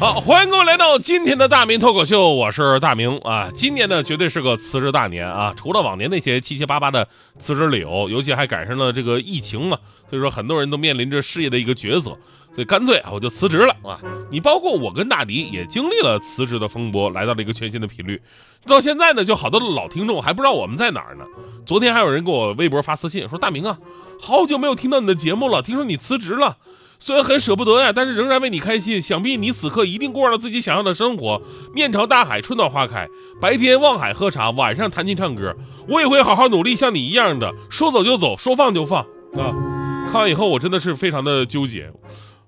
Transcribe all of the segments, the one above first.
好，欢迎各位来到今天的大明脱口秀，我是大明啊。今年呢，绝对是个辞职大年啊！除了往年那些七七八八的辞职理由，尤其还赶上了这个疫情嘛，所以说很多人都面临着事业的一个抉择，所以干脆啊，我就辞职了啊！你包括我跟大迪也经历了辞职的风波，来到了一个全新的频率。到现在呢，就好多的老听众还不知道我们在哪儿呢。昨天还有人给我微博发私信说：“大明啊，好久没有听到你的节目了，听说你辞职了。”虽然很舍不得呀，但是仍然为你开心。想必你此刻一定过上了自己想要的生活，面朝大海，春暖花开，白天望海喝茶，晚上弹琴唱歌。我也会好好努力，像你一样的，说走就走，说放就放啊！看完以后，我真的是非常的纠结，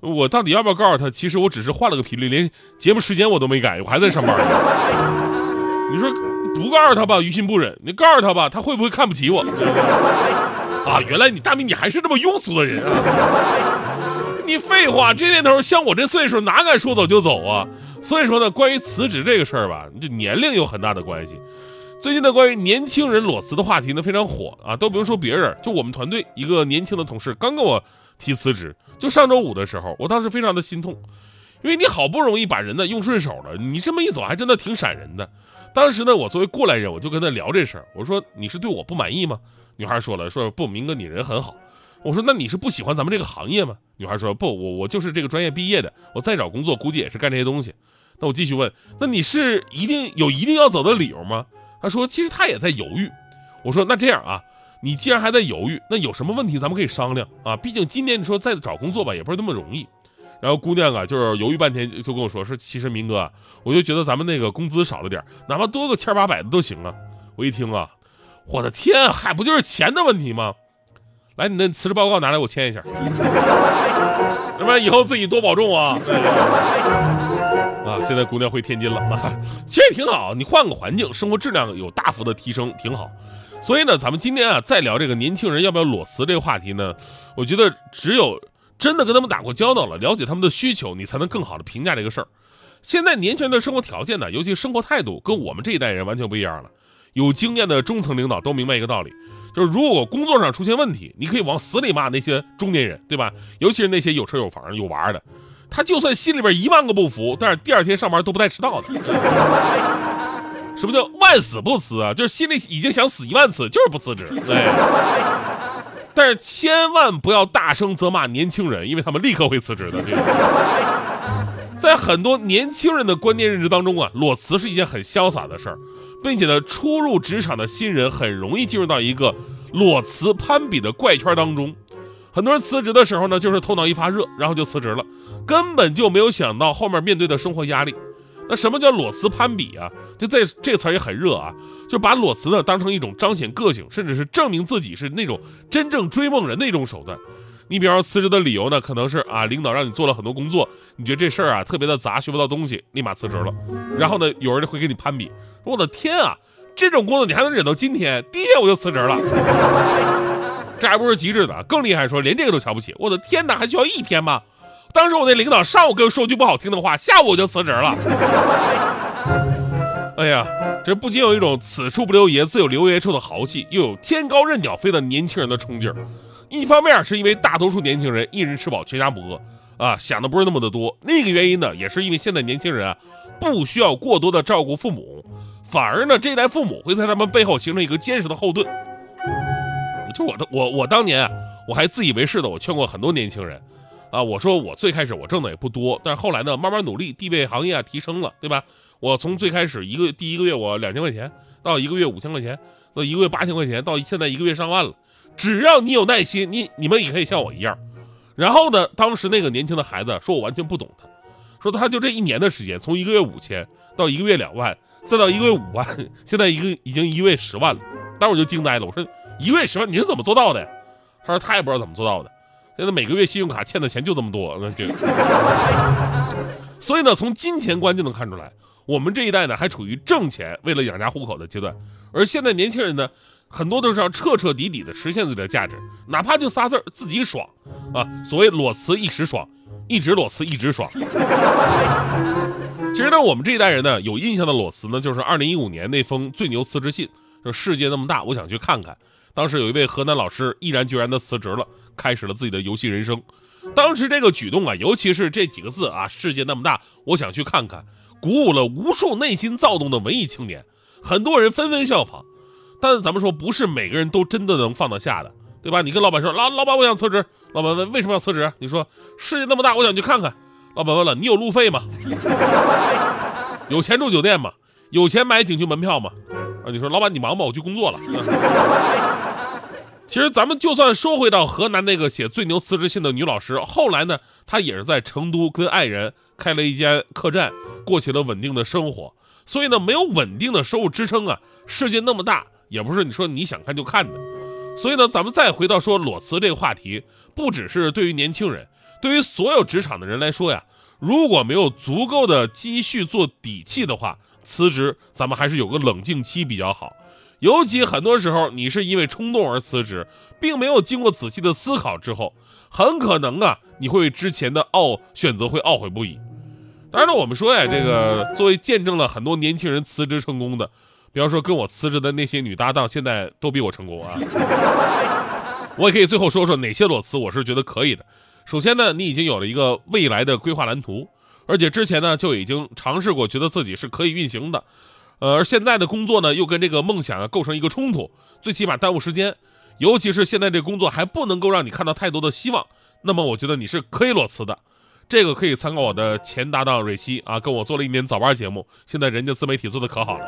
我到底要不要告诉他？其实我只是换了个频率，连节目时间我都没改，我还在上班。你说不告诉他吧，于心不忍；你告诉他吧，他会不会看不起我？啊，原来你大明，你还是这么庸俗的人啊！你废话，这年头像我这岁数，哪敢说走就走啊？所以说呢，关于辞职这个事儿吧，这年龄有很大的关系。最近呢，关于年轻人裸辞的话题呢非常火啊，都不用说别人，就我们团队一个年轻的同事刚跟我提辞职，就上周五的时候，我当时非常的心痛，因为你好不容易把人呢用顺手了，你这么一走还真的挺闪人的。当时呢，我作为过来人，我就跟他聊这事儿，我说你是对我不满意吗？女孩说了，说不，明哥你人很好。我说那你是不喜欢咱们这个行业吗？女孩说不，我我就是这个专业毕业的，我再找工作估计也是干这些东西。那我继续问，那你是一定有一定要走的理由吗？她说其实她也在犹豫。我说那这样啊，你既然还在犹豫，那有什么问题咱们可以商量啊，毕竟今年你说再找工作吧也不是那么容易。然后姑娘啊就是犹豫半天就跟我说，说其实明哥，我就觉得咱们那个工资少了点，哪怕多个千八百的都行啊。我一听啊，我的天，还不就是钱的问题吗？来，你的辞职报告拿来，我签一下。要不然以后自己多保重啊！啊，现在姑娘回天津了啊，其实挺好。你换个环境，生活质量有大幅的提升，挺好。所以呢，咱们今天啊，再聊这个年轻人要不要裸辞这个话题呢？我觉得只有真的跟他们打过交道了，了解他们的需求，你才能更好的评价这个事儿。现在年轻人的生活条件呢，尤其生活态度，跟我们这一代人完全不一样了。有经验的中层领导都明白一个道理。就是如果工作上出现问题，你可以往死里骂那些中年人，对吧？尤其是那些有车有房有娃的，他就算心里边一万个不服，但是第二天上班都不带迟到的。什么叫万死不辞啊？就是心里已经想死一万次，就是不辞职。对。但是千万不要大声责骂年轻人，因为他们立刻会辞职的。在很多年轻人的观念认知当中啊，裸辞是一件很潇洒的事儿。并且呢，初入职场的新人很容易进入到一个裸辞攀比的怪圈当中。很多人辞职的时候呢，就是头脑一发热，然后就辞职了，根本就没有想到后面面对的生活压力。那什么叫裸辞攀比啊？就在这词儿也很热啊，就把裸辞呢当成一种彰显个性，甚至是证明自己是那种真正追梦人的一种手段。你比方说辞职的理由呢，可能是啊，领导让你做了很多工作，你觉得这事儿啊特别的杂，学不到东西，立马辞职了。然后呢，有人会跟你攀比。我的天啊，这种工作你还能忍到今天？第一天我就辞职了，这还不是极致的，更厉害，说连这个都瞧不起。我的天哪，还需要一天吗？当时我那领导上午跟我说句不好听的话，下午我就辞职了。哎呀，这不仅有一种此处不留爷，自有留爷处的豪气，又有天高任鸟飞的年轻人的冲劲儿。一方面是因为大多数年轻人一人吃饱全家不饿啊，想的不是那么的多；另一个原因呢，也是因为现在年轻人啊。不需要过多的照顾父母，反而呢，这代父母会在他们背后形成一个坚实的后盾。就我的我我当年啊，我还自以为是的，我劝过很多年轻人，啊，我说我最开始我挣的也不多，但是后来呢，慢慢努力，地位行业啊提升了，对吧？我从最开始一个第一个月我两千块钱，到一个月五千块钱，到一个月八千块钱，到现在一个月上万了。只要你有耐心，你你们也可以像我一样。然后呢，当时那个年轻的孩子说我完全不懂他。说他就这一年的时间，从一个月五千到一个月两万，再到一个月五万，现在一个已经一个月十万了。当时我就惊呆了，我说一个月十万你是怎么做到的？他说他也不知道怎么做到的。现在每个月信用卡欠的钱就这么多，那就。所以呢，从金钱观就能看出来，我们这一代呢还处于挣钱为了养家糊口的阶段，而现在年轻人呢，很多都是要彻彻底底的实现自己的价值，哪怕就仨字儿自己爽啊。所谓裸辞一时爽，一直裸辞一直爽。其实呢，我们这一代人呢，有印象的裸辞呢，就是二零一五年那封最牛辞职信，说世界那么大，我想去看看。当时有一位河南老师毅然决然的辞职了，开始了自己的游戏人生。当时这个举动啊，尤其是这几个字啊，世界那么大，我想去看看，鼓舞了无数内心躁动的文艺青年，很多人纷纷效仿。但是咱们说，不是每个人都真的能放得下的，对吧？你跟老板说，老老板，我想辞职。老板问为什么要辞职？你说世界那么大，我想去看看。老板问了，你有路费吗？有钱住酒店吗？有钱买景区门票吗？啊，你说老板你忙吧，我去工作了。其实咱们就算说回到河南那个写最牛辞职信的女老师，后来呢，她也是在成都跟爱人开了一间客栈，过起了稳定的生活。所以呢，没有稳定的收入支撑啊，世界那么大，也不是你说你想看就看的。所以呢，咱们再回到说裸辞这个话题，不只是对于年轻人，对于所有职场的人来说呀，如果没有足够的积蓄做底气的话，辞职咱们还是有个冷静期比较好。尤其很多时候你是因为冲动而辞职，并没有经过仔细的思考之后，很可能啊你会为之前的懊选择会懊悔不已。当然了，我们说呀，这个作为见证了很多年轻人辞职成功的。比方说跟我辞职的那些女搭档，现在都比我成功啊！我也可以最后说说哪些裸辞我是觉得可以的。首先呢，你已经有了一个未来的规划蓝图，而且之前呢就已经尝试过，觉得自己是可以运行的。呃，而现在的工作呢又跟这个梦想啊构成一个冲突，最起码耽误时间。尤其是现在这工作还不能够让你看到太多的希望，那么我觉得你是可以裸辞的。这个可以参考我的前搭档蕊希啊，跟我做了一年早班节目，现在人家自媒体做的可好了。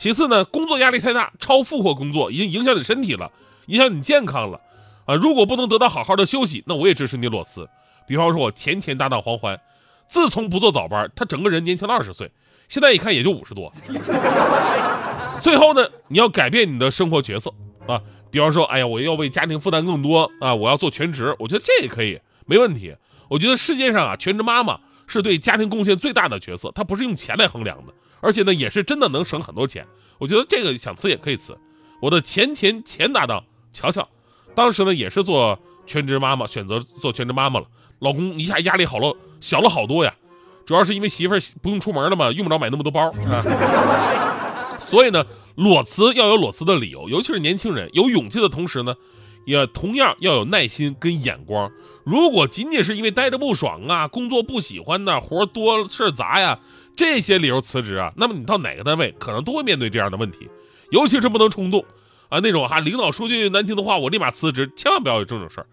其次呢，工作压力太大，超负荷工作已经影响你身体了，影响你健康了，啊，如果不能得到好好的休息，那我也支持你裸辞。比方说，我前前搭档黄欢，自从不做早班，他整个人年轻了二十岁，现在一看也就五十多。最后呢，你要改变你的生活角色啊，比方说，哎呀，我要为家庭负担更多啊，我要做全职，我觉得这也可以，没问题。我觉得世界上啊，全职妈妈是对家庭贡献最大的角色，它不是用钱来衡量的。而且呢，也是真的能省很多钱。我觉得这个想辞也可以辞。我的前前前搭档乔乔，当时呢也是做全职妈妈，选择做全职妈妈了。老公一下压力好了，小了好多呀。主要是因为媳妇儿不用出门了嘛，用不着买那么多包啊。所以呢，裸辞要有裸辞的理由，尤其是年轻人，有勇气的同时呢，也同样要有耐心跟眼光。如果仅仅是因为待着不爽啊，工作不喜欢呐，活多事杂呀。这些理由辞职啊，那么你到哪个单位可能都会面对这样的问题，尤其是不能冲动啊，那种哈领导说句难听的话，我立马辞职，千万不要有这种事儿。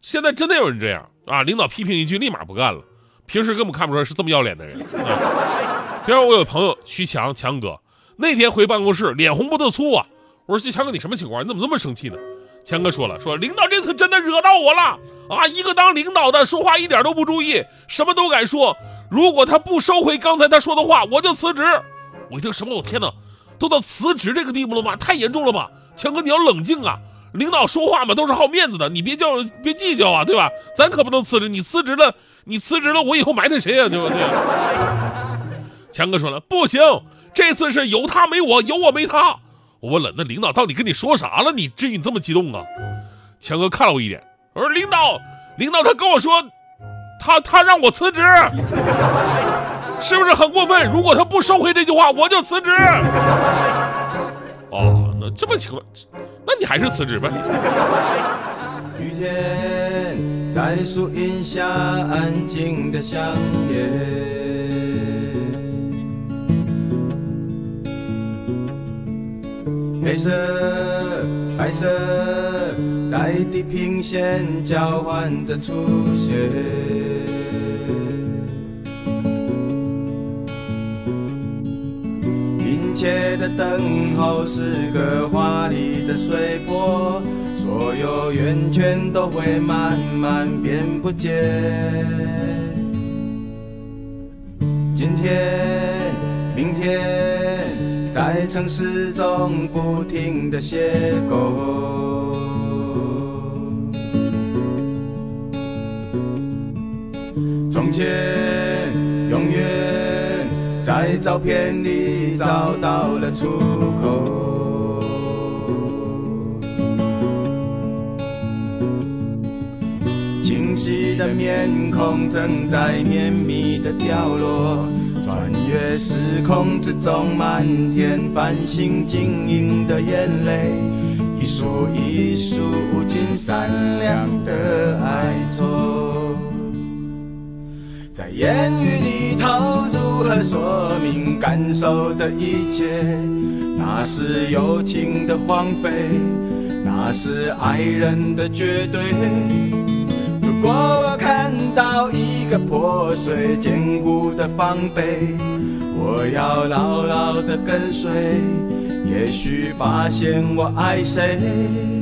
现在真的有人这样啊，领导批评一句，立马不干了，平时根本看不出来是这么要脸的人啊。比如我有朋友徐强强哥，那天回办公室脸红脖子粗啊，我说徐强哥你什么情况？你怎么这么生气呢？强哥说了，说领导这次真的惹到我了啊，一个当领导的说话一点都不注意，什么都敢说。如果他不收回刚才他说的话，我就辞职。我一听什么？我天哪，都到辞职这个地步了吗？太严重了吧！强哥，你要冷静啊！领导说话嘛，都是好面子的，你别叫，别计较啊，对吧？咱可不能辞职。你辞职了，你辞职了，我以后埋汰谁呀？对不对？强哥说了，不行，这次是有他没我，有我没他。我问了，那领导到底跟你说啥了？你至于这么激动啊？强哥看了我一眼，我说领导，领导他跟我说。他他让我辞职，是不是很过分？如果他不收回这句话，我就辞职。哦，那这么情况，那你还是辞职吧。雨天在树荫下安静的相恋，黑色白色在地平线交换着出现。殷切的等候是个华丽的水波，所有圆圈都会慢慢变不见。今天、明天，在城市中不停的邂逅。从前，永远在照片里找到了出口。清晰的面孔正在绵密的掉落。穿越时空之中，满天繁星晶莹的眼泪，一束一束无尽闪亮的哀愁。在言语里头，如何说明感受的一切？那是友情的荒废，那是爱人的绝对。如果我看到一个破碎坚固的防备，我要牢牢的跟随，也许发现我爱谁。